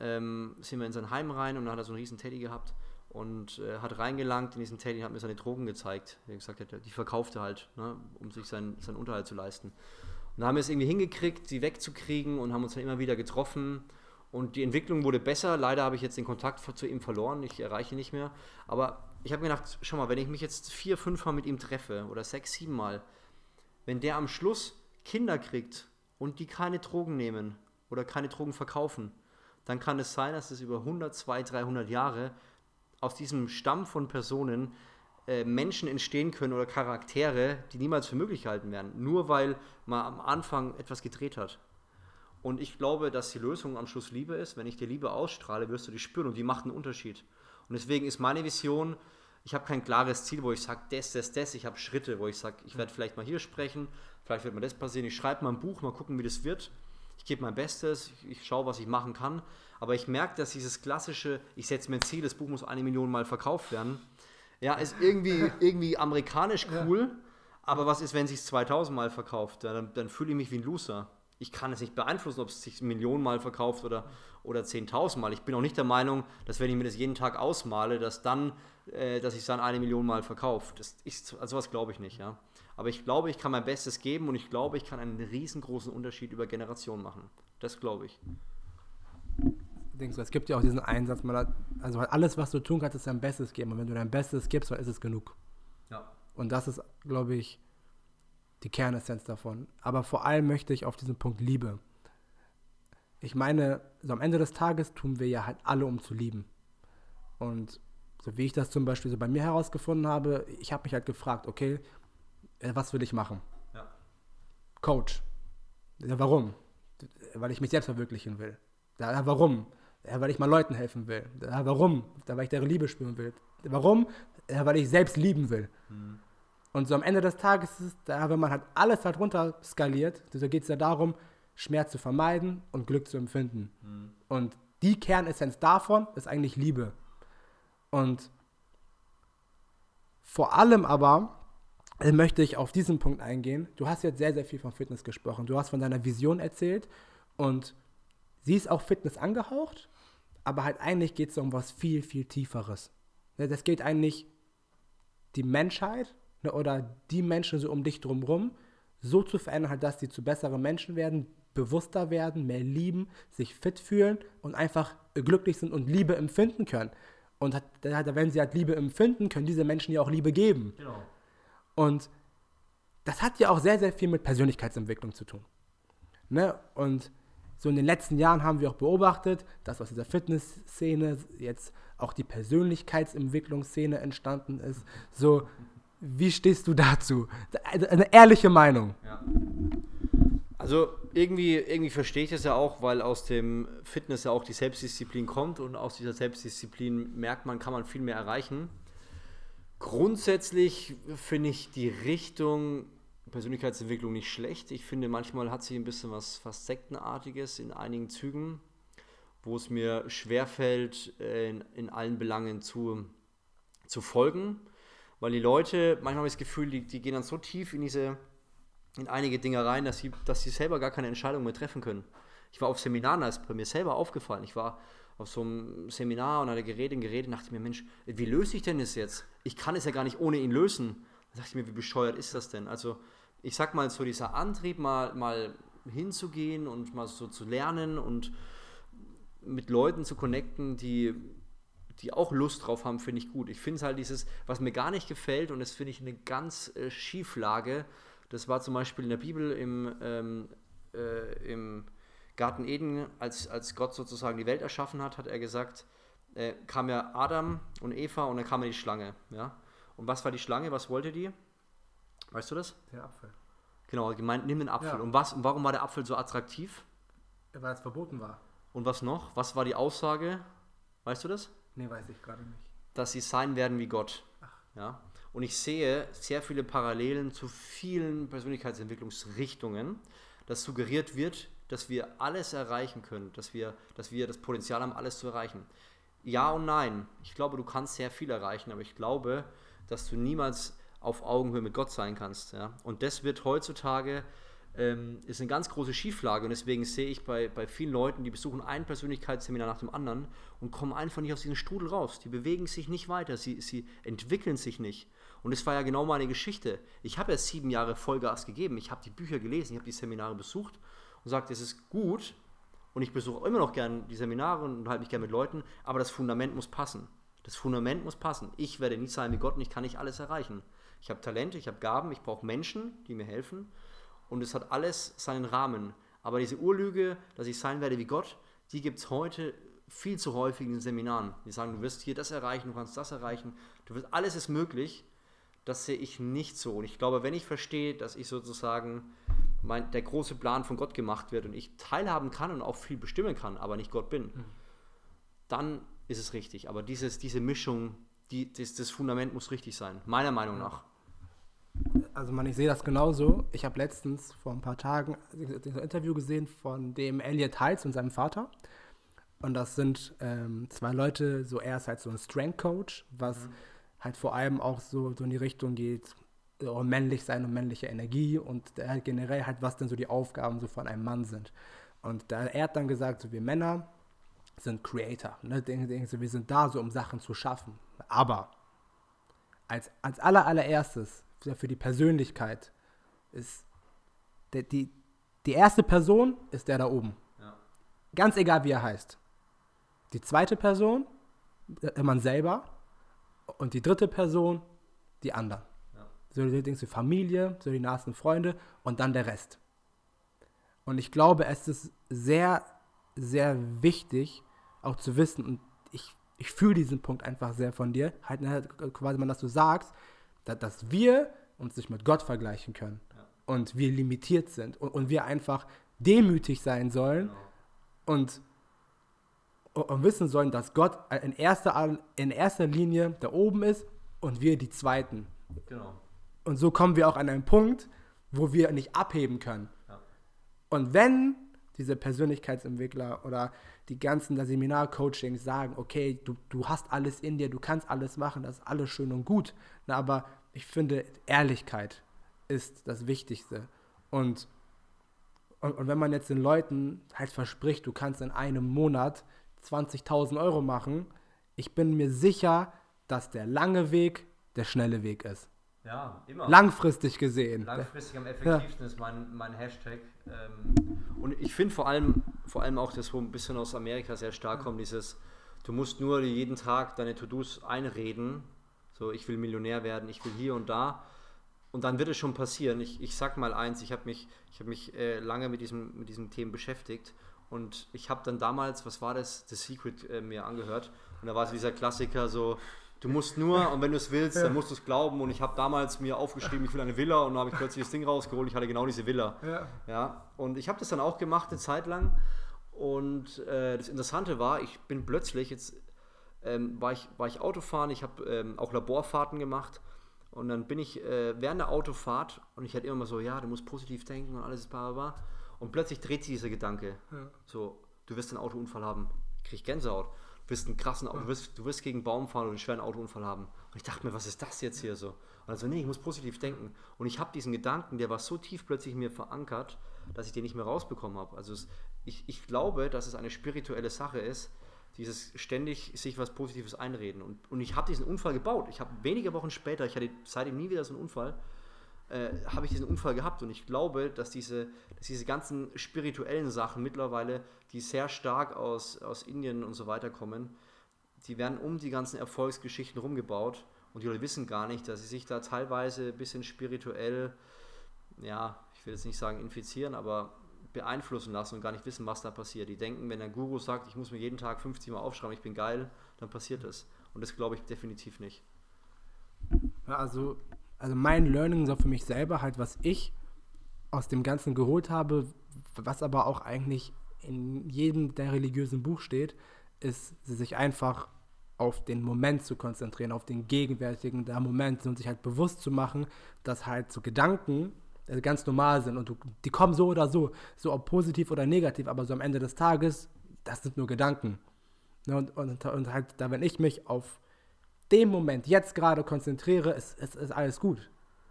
ähm, sind wir in sein Heim rein und dann hat er so einen riesen Teddy gehabt. Und äh, hat reingelangt in diesen Tätig, hat mir seine Drogen gezeigt. Er gesagt die verkaufte halt, ne, um sich seinen, seinen Unterhalt zu leisten. Und da haben wir es irgendwie hingekriegt, sie wegzukriegen und haben uns dann immer wieder getroffen. Und die Entwicklung wurde besser. Leider habe ich jetzt den Kontakt zu ihm verloren. Ich erreiche ihn nicht mehr. Aber ich habe mir gedacht, schau mal, wenn ich mich jetzt vier, fünf Mal mit ihm treffe oder sechs, sieben Mal, wenn der am Schluss Kinder kriegt und die keine Drogen nehmen oder keine Drogen verkaufen, dann kann es sein, dass es über 100, 200, 300 Jahre aus diesem Stamm von Personen äh, Menschen entstehen können oder Charaktere, die niemals für möglich gehalten werden, nur weil man am Anfang etwas gedreht hat. Und ich glaube, dass die Lösung am Schluss Liebe ist. Wenn ich dir Liebe ausstrahle, wirst du die spüren und die macht einen Unterschied. Und deswegen ist meine Vision, ich habe kein klares Ziel, wo ich sage, das, das, das. Ich habe Schritte, wo ich sage, ich werde vielleicht mal hier sprechen, vielleicht wird mir das passieren. Ich schreibe mal ein Buch, mal gucken, wie das wird. Ich gebe mein Bestes, ich, ich schaue, was ich machen kann. Aber ich merke, dass dieses klassische, ich setze mir ein Ziel, das Buch muss eine Million Mal verkauft werden, ja, ist irgendwie, irgendwie amerikanisch cool. Ja. Aber was ist, wenn es sich 2000 Mal verkauft? Ja, dann, dann fühle ich mich wie ein Loser. Ich kann es nicht beeinflussen, ob es sich Millionen Mal verkauft oder, oder 10.000 Mal. Ich bin auch nicht der Meinung, dass wenn ich mir das jeden Tag ausmale, dass dann, äh, dass ich es dann eine Million Mal verkaufe. Das ist, also was glaube ich nicht, ja. Aber ich glaube, ich kann mein Bestes geben und ich glaube, ich kann einen riesengroßen Unterschied über Generationen machen. Das glaube ich denkst du, es gibt ja auch diesen Einsatz, man hat, also alles, was du tun kannst, ist dein Bestes geben. Und wenn du dein Bestes gibst, dann ist es genug. Ja. Und das ist, glaube ich, die Kernessenz davon. Aber vor allem möchte ich auf diesen Punkt Liebe. Ich meine, so am Ende des Tages tun wir ja halt alle, um zu lieben. Und so wie ich das zum Beispiel so bei mir herausgefunden habe, ich habe mich halt gefragt, okay, was will ich machen? Ja. Coach. Ja, warum? Weil ich mich selbst verwirklichen will. Ja, warum? Ja, weil ich mal Leuten helfen will. Ja, warum? Ja, weil ich deren Liebe spüren will. Warum? Ja, weil ich selbst lieben will. Mhm. Und so am Ende des Tages ist es, da, wenn man halt alles halt runter skaliert, so geht es ja darum, Schmerz zu vermeiden und Glück zu empfinden. Mhm. Und die Kernessenz davon ist eigentlich Liebe. Und vor allem aber äh, möchte ich auf diesen Punkt eingehen. Du hast jetzt sehr, sehr viel von Fitness gesprochen. Du hast von deiner Vision erzählt und sie ist auch Fitness angehaucht, aber halt eigentlich geht es um was viel, viel Tieferes. Ne, das geht eigentlich die Menschheit ne, oder die Menschen so um dich drumherum so zu verändern, halt, dass sie zu besseren Menschen werden, bewusster werden, mehr lieben, sich fit fühlen und einfach glücklich sind und Liebe empfinden können. Und wenn sie halt Liebe empfinden, können diese Menschen ja auch Liebe geben. Genau. Und das hat ja auch sehr, sehr viel mit Persönlichkeitsentwicklung zu tun. Ne? Und so in den letzten Jahren haben wir auch beobachtet, dass aus dieser Fitnessszene jetzt auch die Persönlichkeitsentwicklungsszene entstanden ist. So, wie stehst du dazu? Eine ehrliche Meinung. Ja. Also irgendwie, irgendwie verstehe ich das ja auch, weil aus dem Fitness ja auch die Selbstdisziplin kommt und aus dieser Selbstdisziplin merkt man, kann man viel mehr erreichen. Grundsätzlich finde ich die Richtung Persönlichkeitsentwicklung nicht schlecht. Ich finde, manchmal hat sie ein bisschen was fast Sektenartiges in einigen Zügen, wo es mir schwerfällt, in, in allen Belangen zu, zu folgen, weil die Leute, manchmal habe ich das Gefühl, die, die gehen dann so tief in diese, in einige Dinge rein, dass sie, dass sie selber gar keine Entscheidung mehr treffen können. Ich war auf Seminaren, da ist bei mir selber aufgefallen. Ich war auf so einem Seminar und hatte geredet und geredet und dachte mir, Mensch, wie löse ich denn das jetzt? Ich kann es ja gar nicht ohne ihn lösen. Da dachte ich mir, wie bescheuert ist das denn? Also ich sag mal, so dieser Antrieb, mal, mal hinzugehen und mal so zu lernen und mit Leuten zu connecten, die, die auch Lust drauf haben, finde ich gut. Ich finde es halt dieses, was mir gar nicht gefällt und das finde ich eine ganz äh, Schieflage, das war zum Beispiel in der Bibel im, ähm, äh, im Garten Eden, als, als Gott sozusagen die Welt erschaffen hat, hat er gesagt, äh, kam ja Adam und Eva und dann kam ja die Schlange. Ja? Und was war die Schlange? Was wollte die? Weißt du das? Der Apfel. Genau, gemeint, nimm den Apfel. Ja. Und, was, und warum war der Apfel so attraktiv? Weil es verboten war. Und was noch? Was war die Aussage? Weißt du das? Nee, weiß ich gerade nicht. Dass sie sein werden wie Gott. Ach. Ja? Und ich sehe sehr viele Parallelen zu vielen Persönlichkeitsentwicklungsrichtungen, dass suggeriert wird, dass wir alles erreichen können, dass wir, dass wir das Potenzial haben, alles zu erreichen. Ja und nein. Ich glaube, du kannst sehr viel erreichen, aber ich glaube, dass du niemals auf Augenhöhe mit Gott sein kannst. Ja? Und das wird heutzutage ähm, ist eine ganz große Schieflage und deswegen sehe ich bei, bei vielen Leuten, die besuchen ein Persönlichkeitsseminar nach dem anderen und kommen einfach nicht aus diesem Strudel raus. Die bewegen sich nicht weiter, sie, sie entwickeln sich nicht. Und das war ja genau meine Geschichte. Ich habe ja sieben Jahre Vollgas gegeben, ich habe die Bücher gelesen, ich habe die Seminare besucht und sagte, es ist gut und ich besuche immer noch gerne die Seminare und halte mich gerne mit Leuten, aber das Fundament muss passen. Das Fundament muss passen. Ich werde nicht sein wie Gott und ich kann nicht alles erreichen. Ich habe Talente, ich habe Gaben, ich brauche Menschen, die mir helfen und es hat alles seinen Rahmen. Aber diese Urlüge, dass ich sein werde wie Gott, die gibt es heute viel zu häufig in den Seminaren. Die sagen, du wirst hier das erreichen, du kannst das erreichen, du wirst, alles ist möglich. Das sehe ich nicht so. Und ich glaube, wenn ich verstehe, dass ich sozusagen mein, der große Plan von Gott gemacht wird und ich teilhaben kann und auch viel bestimmen kann, aber nicht Gott bin, mhm. dann ist es richtig. Aber dieses, diese Mischung, die, das, das Fundament muss richtig sein, meiner Meinung nach also man, ich sehe das genauso. Ich habe letztens vor ein paar Tagen ein Interview gesehen von dem Elliot Heitz und seinem Vater. Und das sind ähm, zwei Leute, so er ist halt so ein Strength Coach, was mhm. halt vor allem auch so, so in die Richtung geht, so männlich sein und männliche Energie und halt generell halt, was denn so die Aufgaben so von einem Mann sind. Und da, er hat dann gesagt, so wir Männer sind Creator. Ne? Denken so, wir sind da so, um Sachen zu schaffen. Aber als, als aller, allererstes für die Persönlichkeit ist der, die, die erste Person ist der da oben. Ja. Ganz egal, wie er heißt. Die zweite Person, äh, man selber. Und die dritte Person, die anderen. So die, die Familie, so die nahesten Freunde und dann der Rest. Und ich glaube, es ist sehr, sehr wichtig, auch zu wissen, und ich, ich fühle diesen Punkt einfach sehr von dir, halt, halt quasi, dass du sagst, dass wir uns nicht mit Gott vergleichen können ja. und wir limitiert sind und, und, wir einfach demütig sein sollen genau. und, und wissen sollen, dass Gott in erster, in erster Linie da oben ist und wir die Zweiten. Genau. Und so kommen wir auch an einen Punkt, wo wir nicht abheben können. Ja. Und wenn diese Persönlichkeitsentwickler oder die ganzen Seminar-Coachings sagen, okay, du, du hast alles in dir, du kannst alles machen, das ist alles schön und gut. Na, aber ich finde, Ehrlichkeit ist das Wichtigste. Und, und, und wenn man jetzt den Leuten halt verspricht, du kannst in einem Monat 20.000 Euro machen, ich bin mir sicher, dass der lange Weg der schnelle Weg ist. Ja, immer. Langfristig gesehen. Langfristig am effektivsten ja. ist mein, mein Hashtag. Ähm, und ich finde vor allem, vor allem auch das, wo ein bisschen aus Amerika sehr stark kommt, dieses, du musst nur jeden Tag deine To-Dos einreden so, ich will Millionär werden, ich will hier und da. Und dann wird es schon passieren. Ich, ich sag mal eins, ich habe mich, ich hab mich äh, lange mit diesem, mit diesem Themen beschäftigt und ich habe dann damals, was war das, The Secret äh, mir angehört und da war es dieser Klassiker so, du musst nur und wenn du es willst, dann musst du es glauben und ich habe damals mir aufgeschrieben, ich will eine Villa und dann habe ich plötzlich das Ding rausgeholt, ich hatte genau diese Villa. Ja. ja und ich habe das dann auch gemacht eine Zeit lang und äh, das Interessante war, ich bin plötzlich jetzt ähm, war, ich, war ich Autofahren, ich habe ähm, auch Laborfahrten gemacht und dann bin ich äh, während der Autofahrt und ich hatte immer mal so, ja, du musst positiv denken und alles ist bla bla bla. Und plötzlich dreht sich dieser Gedanke. Ja. So, du wirst einen Autounfall haben. Ich krieg Gänsehaut. Du wirst einen krassen du, wirst, du wirst gegen einen Baum fahren und einen schweren Autounfall haben. Und ich dachte mir, was ist das jetzt hier so? Und dann so, nee, ich muss positiv denken. Und ich habe diesen Gedanken, der war so tief plötzlich mir verankert, dass ich den nicht mehr rausbekommen habe. Also es, ich, ich glaube, dass es eine spirituelle Sache ist, dieses ständig sich was Positives einreden. Und, und ich habe diesen Unfall gebaut. Ich habe wenige Wochen später, ich hatte seitdem nie wieder so einen Unfall, äh, habe ich diesen Unfall gehabt. Und ich glaube, dass diese, dass diese ganzen spirituellen Sachen mittlerweile, die sehr stark aus, aus Indien und so weiter kommen, die werden um die ganzen Erfolgsgeschichten rumgebaut. Und die Leute wissen gar nicht, dass sie sich da teilweise ein bisschen spirituell, ja, ich will jetzt nicht sagen infizieren, aber beeinflussen lassen und gar nicht wissen, was da passiert. Die denken, wenn ein Guru sagt, ich muss mir jeden Tag 50 Mal aufschreiben, ich bin geil, dann passiert das. Und das glaube ich definitiv nicht. Also, also mein Learning so für mich selber halt, was ich aus dem Ganzen geholt habe, was aber auch eigentlich in jedem der religiösen Buch steht, ist, sich einfach auf den Moment zu konzentrieren, auf den gegenwärtigen der Moment und sich halt bewusst zu machen, dass halt so Gedanken äh, ganz normal sind und du, die kommen so oder so, so ob positiv oder negativ, aber so am Ende des Tages, das sind nur Gedanken. Ne, und, und, und halt, da wenn ich mich auf den Moment jetzt gerade konzentriere, ist, ist, ist alles gut.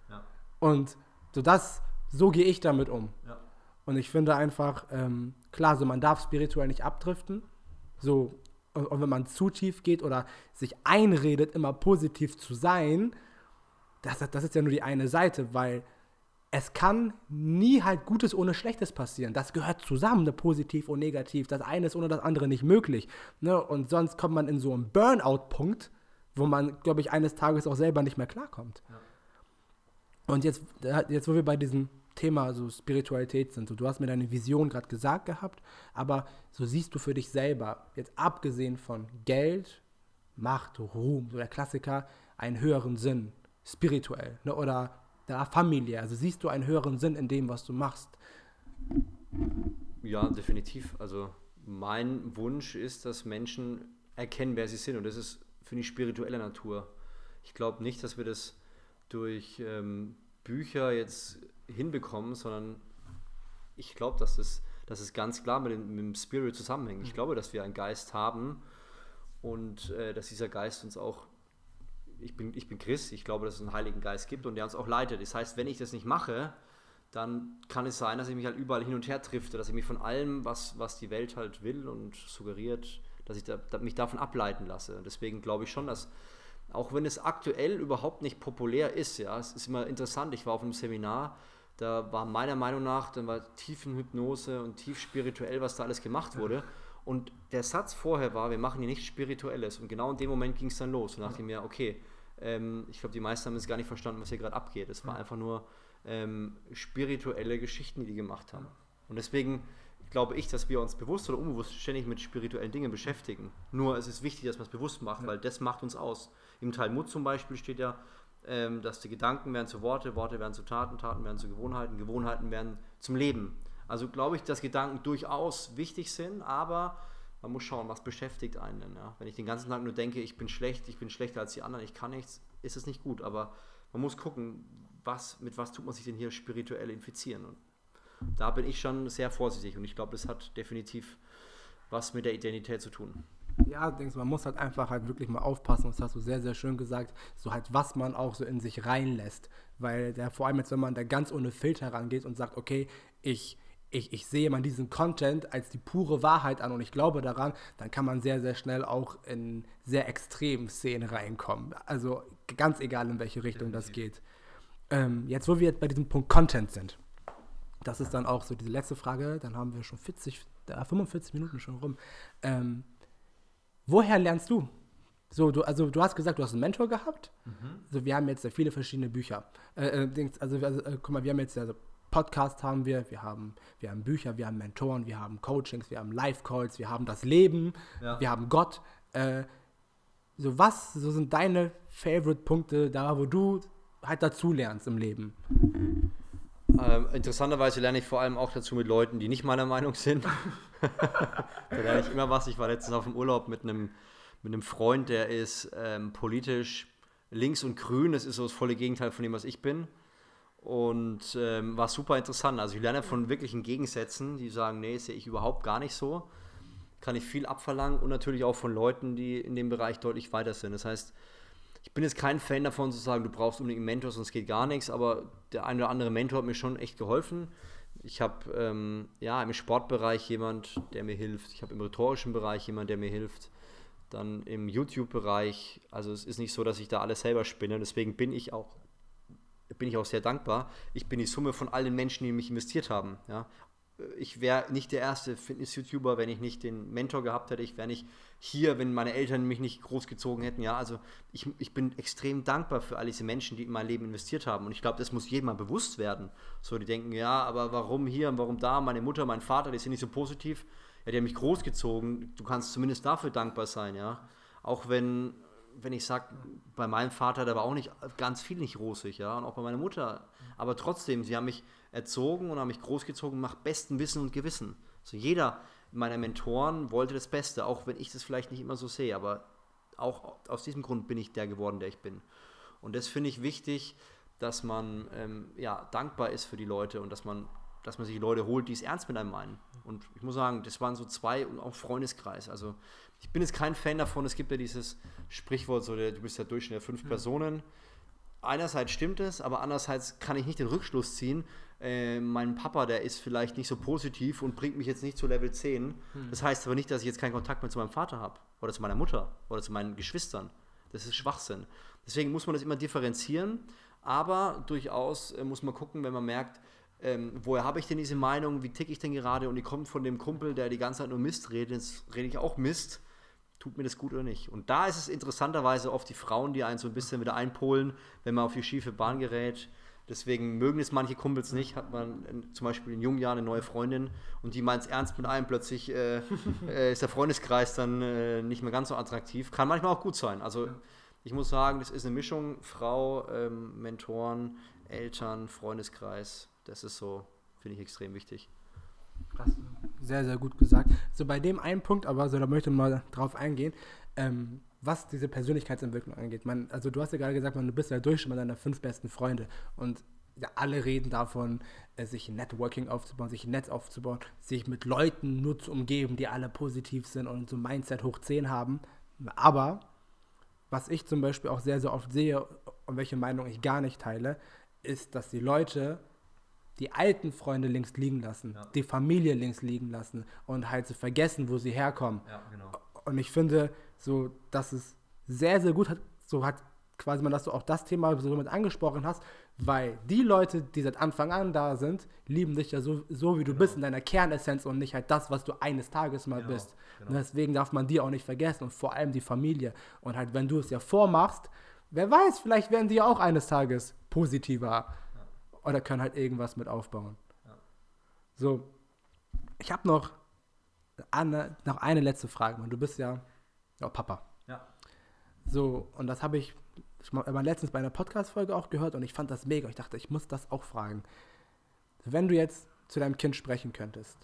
Ja. Und so das So gehe ich damit um. Ja. Und ich finde einfach, ähm, klar, so man darf spirituell nicht abdriften. So, und, und wenn man zu tief geht oder sich einredet, immer positiv zu sein, das, das ist ja nur die eine Seite, weil es kann nie halt Gutes ohne Schlechtes passieren. Das gehört zusammen, ne, positiv und negativ. Das eine ist ohne das andere nicht möglich. Ne? Und sonst kommt man in so einen Burnout-Punkt, wo man, glaube ich, eines Tages auch selber nicht mehr klarkommt. Ja. Und jetzt, jetzt, wo wir bei diesem Thema so Spiritualität sind, so, du hast mir deine Vision gerade gesagt gehabt, aber so siehst du für dich selber, jetzt abgesehen von Geld, Macht, Ruhm, so der Klassiker, einen höheren Sinn, spirituell ne? oder da familiär. Also siehst du einen höheren Sinn in dem, was du machst. Ja, definitiv. Also mein Wunsch ist, dass Menschen erkennen, wer sie sind. Und das ist, finde ich, spiritueller Natur. Ich glaube nicht, dass wir das durch ähm, Bücher jetzt hinbekommen, sondern ich glaube, dass es, dass es ganz klar mit dem, mit dem Spirit zusammenhängt. Ich glaube, dass wir einen Geist haben und äh, dass dieser Geist uns auch ich bin, ich bin Christ, ich glaube, dass es einen Heiligen Geist gibt und der uns auch leitet. Das heißt, wenn ich das nicht mache, dann kann es sein, dass ich mich halt überall hin und her trifte, dass ich mich von allem, was, was die Welt halt will und suggeriert, dass ich da, mich davon ableiten lasse. Und deswegen glaube ich schon, dass, auch wenn es aktuell überhaupt nicht populär ist, ja, es ist immer interessant, ich war auf einem Seminar, da war meiner Meinung nach, dann war Tiefenhypnose und tief spirituell, was da alles gemacht wurde. Und der Satz vorher war, wir machen hier nichts Spirituelles. Und genau in dem Moment ging es dann los. Und dachte ich mir, okay, ähm, ich glaube, die meisten haben es gar nicht verstanden, was hier gerade abgeht. Es war einfach nur ähm, spirituelle Geschichten, die die gemacht haben. Und deswegen glaube ich, dass wir uns bewusst oder unbewusst ständig mit spirituellen Dingen beschäftigen. Nur es ist wichtig, dass man es bewusst macht, weil das macht uns aus. Im Talmud zum Beispiel steht ja, ähm, dass die Gedanken werden zu Worte, Worte werden zu Taten, Taten werden zu Gewohnheiten, Gewohnheiten werden zum Leben. Also glaube ich, dass Gedanken durchaus wichtig sind, aber man muss schauen, was beschäftigt einen denn. Ja? Wenn ich den ganzen Tag nur denke, ich bin schlecht, ich bin schlechter als die anderen, ich kann nichts, ist es nicht gut. Aber man muss gucken, was, mit was tut man sich denn hier spirituell infizieren. Und da bin ich schon sehr vorsichtig und ich glaube, das hat definitiv was mit der Identität zu tun. Ja, denkst man muss halt einfach halt wirklich mal aufpassen, das hast du sehr, sehr schön gesagt, so halt, was man auch so in sich reinlässt. Weil der, vor allem jetzt, wenn man da ganz ohne Filter rangeht und sagt, okay, ich ich, ich sehe man diesen Content als die pure Wahrheit an und ich glaube daran, dann kann man sehr, sehr schnell auch in sehr extremen Szenen reinkommen. Also ganz egal, in welche Richtung das geht. Ähm, jetzt, wo wir jetzt bei diesem Punkt Content sind, das ist dann auch so diese letzte Frage, dann haben wir schon 40, äh, 45 Minuten schon rum. Ähm, woher lernst du? So, du, also du hast gesagt, du hast einen Mentor gehabt. Mhm. Also wir haben jetzt sehr viele verschiedene Bücher. Äh, äh also, also äh, guck mal, wir haben jetzt also Podcast haben wir, wir haben, wir haben Bücher, wir haben Mentoren, wir haben Coachings, wir haben Live-Calls, wir haben das Leben, ja. wir haben Gott. Äh, so was, so sind deine Favorite-Punkte da, wo du halt dazu lernst im Leben? Ähm, interessanterweise lerne ich vor allem auch dazu mit Leuten, die nicht meiner Meinung sind. da lerne ich immer was. Ich war letztens auf dem Urlaub mit einem, mit einem Freund, der ist ähm, politisch links und grün. Das ist so das volle Gegenteil von dem, was ich bin. Und ähm, war super interessant. Also ich lerne von wirklichen Gegensätzen, die sagen, nee, sehe ich überhaupt gar nicht so. Kann ich viel abverlangen und natürlich auch von Leuten, die in dem Bereich deutlich weiter sind. Das heißt, ich bin jetzt kein Fan davon zu sagen, du brauchst unbedingt einen Mentor, sonst geht gar nichts, aber der eine oder andere Mentor hat mir schon echt geholfen. Ich habe ähm, ja im Sportbereich jemand, der mir hilft. Ich habe im rhetorischen Bereich jemand, der mir hilft. Dann im YouTube-Bereich. Also es ist nicht so, dass ich da alles selber spinne. Deswegen bin ich auch bin ich auch sehr dankbar. Ich bin die Summe von allen Menschen, die mich investiert haben. Ja. Ich wäre nicht der erste Fitness-YouTuber, wenn ich nicht den Mentor gehabt hätte. Ich wäre nicht hier, wenn meine Eltern mich nicht großgezogen hätten. Ja, also ich, ich bin extrem dankbar für all diese Menschen, die in mein Leben investiert haben. Und ich glaube, das muss jedem mal bewusst werden. So, die denken, ja, aber warum hier und warum da? Meine Mutter, mein Vater, die sind nicht so positiv. Ja, die haben mich großgezogen. Du kannst zumindest dafür dankbar sein, ja. Auch wenn wenn ich sage, bei meinem Vater, da war auch nicht ganz viel nicht rosig, ja, und auch bei meiner Mutter. Aber trotzdem, sie haben mich erzogen und haben mich großgezogen nach bestem Wissen und Gewissen. Also jeder meiner Mentoren wollte das Beste, auch wenn ich das vielleicht nicht immer so sehe, aber auch aus diesem Grund bin ich der geworden, der ich bin. Und das finde ich wichtig, dass man ähm, ja, dankbar ist für die Leute und dass man, dass man sich Leute holt, die es ernst mit einem meinen. Und ich muss sagen, das waren so zwei und auch Freundeskreis. Also ich bin jetzt kein Fan davon, es gibt ja dieses Sprichwort, so der, du bist ja Durchschnitt der fünf mhm. Personen. Einerseits stimmt es, aber andererseits kann ich nicht den Rückschluss ziehen, äh, mein Papa, der ist vielleicht nicht so positiv und bringt mich jetzt nicht zu Level 10. Hm. Das heißt aber nicht, dass ich jetzt keinen Kontakt mehr zu meinem Vater habe oder zu meiner Mutter oder zu meinen Geschwistern. Das ist Schwachsinn. Deswegen muss man das immer differenzieren, aber durchaus äh, muss man gucken, wenn man merkt, ähm, woher habe ich denn diese Meinung, wie ticke ich denn gerade und die kommt von dem Kumpel, der die ganze Zeit nur Mist redet, jetzt rede ich auch Mist, tut mir das gut oder nicht. Und da ist es interessanterweise oft die Frauen, die einen so ein bisschen wieder einpolen, wenn man auf die schiefe Bahn gerät. Deswegen mögen es manche Kumpels nicht. Hat man in, zum Beispiel in jungen Jahren eine neue Freundin und die meint es ernst mit einem. Plötzlich äh, äh, ist der Freundeskreis dann äh, nicht mehr ganz so attraktiv. Kann manchmal auch gut sein. Also ich muss sagen, das ist eine Mischung. Frau, ähm, Mentoren, Eltern, Freundeskreis. Das ist so, finde ich extrem wichtig. Krass. Sehr, sehr gut gesagt. So bei dem einen Punkt, aber so, da möchte ich mal drauf eingehen. Ähm, was diese Persönlichkeitsentwicklung angeht. Man, also du hast ja gerade gesagt, man, du bist ja durch schon deiner fünf besten Freunde und ja, alle reden davon, äh, sich Networking aufzubauen, sich ein Netz aufzubauen, sich mit Leuten nur zu umgeben, die alle positiv sind und so Mindset hoch 10 haben. Aber was ich zum Beispiel auch sehr, sehr oft sehe und welche Meinung ich gar nicht teile, ist, dass die Leute die alten Freunde links liegen lassen, ja. die Familie links liegen lassen und halt zu so vergessen, wo sie herkommen. Ja, genau. Und ich finde, so, dass es sehr, sehr gut hat, so hat quasi man, dass du auch das Thema so mit angesprochen hast, weil die Leute, die seit Anfang an da sind, lieben dich ja so, so wie du genau. bist in deiner Kernessenz und nicht halt das, was du eines Tages mal genau. bist. Genau. deswegen darf man die auch nicht vergessen und vor allem die Familie. Und halt, wenn du es ja vormachst, wer weiß, vielleicht werden die ja auch eines Tages positiver. Oder können halt irgendwas mit aufbauen. Ja. So, ich habe noch eine, noch eine letzte Frage. Du bist ja ja, Papa. Ja. So, und das habe ich, ich mal letztens bei einer Podcast-Folge auch gehört und ich fand das mega. Ich dachte, ich muss das auch fragen. Wenn du jetzt zu deinem Kind sprechen könntest,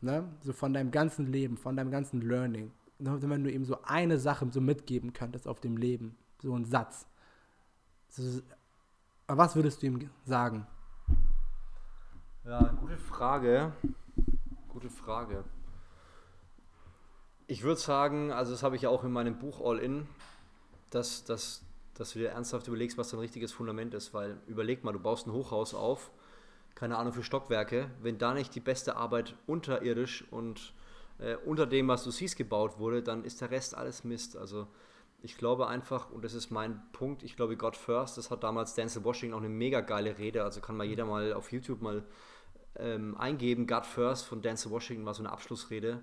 ne, so von deinem ganzen Leben, von deinem ganzen Learning, ne, wenn du ihm so eine Sache so mitgeben könntest auf dem Leben, so einen Satz, so, was würdest du ihm sagen? Ja, gute Frage. Gute Frage. Ich würde sagen, also das habe ich ja auch in meinem Buch All In, dass, dass, dass du dir ernsthaft überlegst, was dein richtiges Fundament ist, weil überleg mal, du baust ein Hochhaus auf, keine Ahnung für Stockwerke, wenn da nicht die beste Arbeit unterirdisch und äh, unter dem, was du siehst, gebaut wurde, dann ist der Rest alles Mist. Also ich glaube einfach, und das ist mein Punkt, ich glaube God First, das hat damals Denzel Washington auch eine mega geile Rede, also kann mal jeder mal auf YouTube mal ähm, eingeben, God First von Denzel Washington war so eine Abschlussrede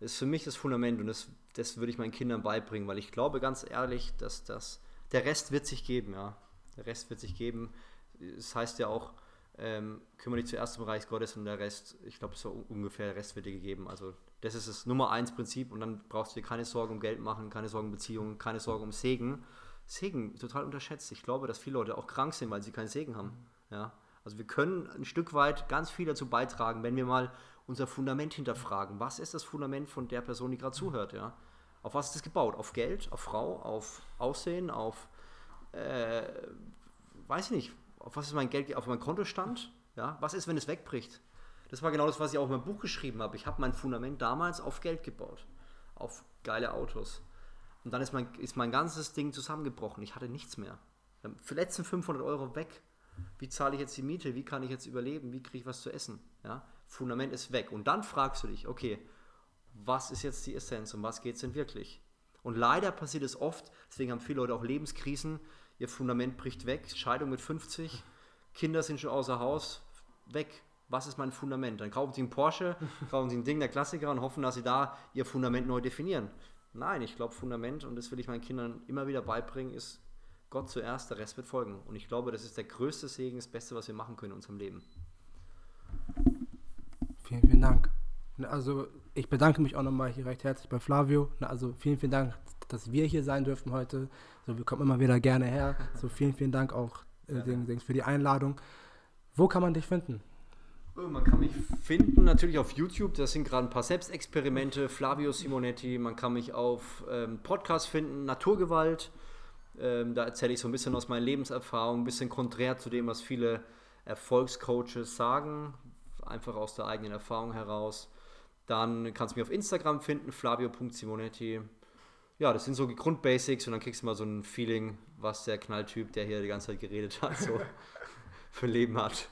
ist für mich das Fundament und das, das würde ich meinen Kindern beibringen, weil ich glaube ganz ehrlich, dass das, der Rest wird sich geben, ja. Der Rest wird sich geben. Das heißt ja auch, ähm, kümmere dich zuerst um Reich Gottes und der Rest, ich glaube, so ungefähr der Rest wird dir gegeben. Also das ist das Nummer eins Prinzip und dann brauchst du dir keine Sorgen um Geld machen, keine Sorgen um Beziehungen, keine Sorgen um Segen. Segen total unterschätzt. Ich glaube, dass viele Leute auch krank sind, weil sie keinen Segen haben. Ja. Also wir können ein Stück weit ganz viel dazu beitragen, wenn wir mal unser Fundament hinterfragen. Was ist das Fundament von der Person, die gerade zuhört? Ja? Auf was ist es gebaut? Auf Geld, auf Frau, auf Aussehen, auf, äh, weiß ich nicht, auf was ist mein Geld, auf mein Kontostand? Ja? Was ist, wenn es wegbricht? Das war genau das, was ich auch in meinem Buch geschrieben habe. Ich habe mein Fundament damals auf Geld gebaut, auf geile Autos. Und dann ist mein, ist mein ganzes Ding zusammengebrochen. Ich hatte nichts mehr. Die letzten 500 Euro weg. Wie zahle ich jetzt die Miete? Wie kann ich jetzt überleben? Wie kriege ich was zu essen? Ja? Fundament ist weg. Und dann fragst du dich, okay, was ist jetzt die Essenz und was geht es denn wirklich? Und leider passiert es oft, deswegen haben viele Leute auch Lebenskrisen, ihr Fundament bricht weg, Scheidung mit 50, Kinder sind schon außer Haus, weg. Was ist mein Fundament? Dann kaufen sie einen Porsche, kaufen sie ein Ding der Klassiker und hoffen, dass sie da ihr Fundament neu definieren. Nein, ich glaube, Fundament, und das will ich meinen Kindern immer wieder beibringen, ist Gott zuerst, der Rest wird folgen. Und ich glaube, das ist der größte Segen, das Beste, was wir machen können in unserem Leben. Vielen, vielen Dank. Also ich bedanke mich auch nochmal hier recht herzlich bei Flavio. Also vielen, vielen Dank, dass wir hier sein dürfen heute. So, wir kommen immer wieder gerne her. So vielen, vielen Dank auch äh, für die Einladung. Wo kann man dich finden? Oh, man kann mich finden natürlich auf YouTube. Das sind gerade ein paar Selbstexperimente. Flavio Simonetti. Man kann mich auf ähm, Podcast finden. Naturgewalt. Ähm, da erzähle ich so ein bisschen aus meiner Lebenserfahrung, ein bisschen konträr zu dem, was viele Erfolgscoaches sagen einfach aus der eigenen Erfahrung heraus. Dann kannst du mich auf Instagram finden, flavio.simonetti. ja, das sind so die Grundbasics und dann kriegst du mal so ein Feeling, was der Knalltyp, der hier die ganze Zeit geredet hat, so für ein Leben hat.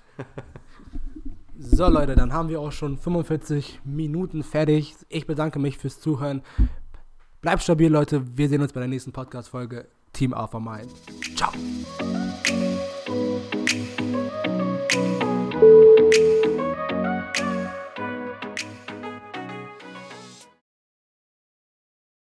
So Leute, dann haben wir auch schon 45 Minuten fertig. Ich bedanke mich fürs Zuhören. Bleibt stabil, Leute. Wir sehen uns bei der nächsten Podcast-Folge. Team Alpha Mind. Ciao.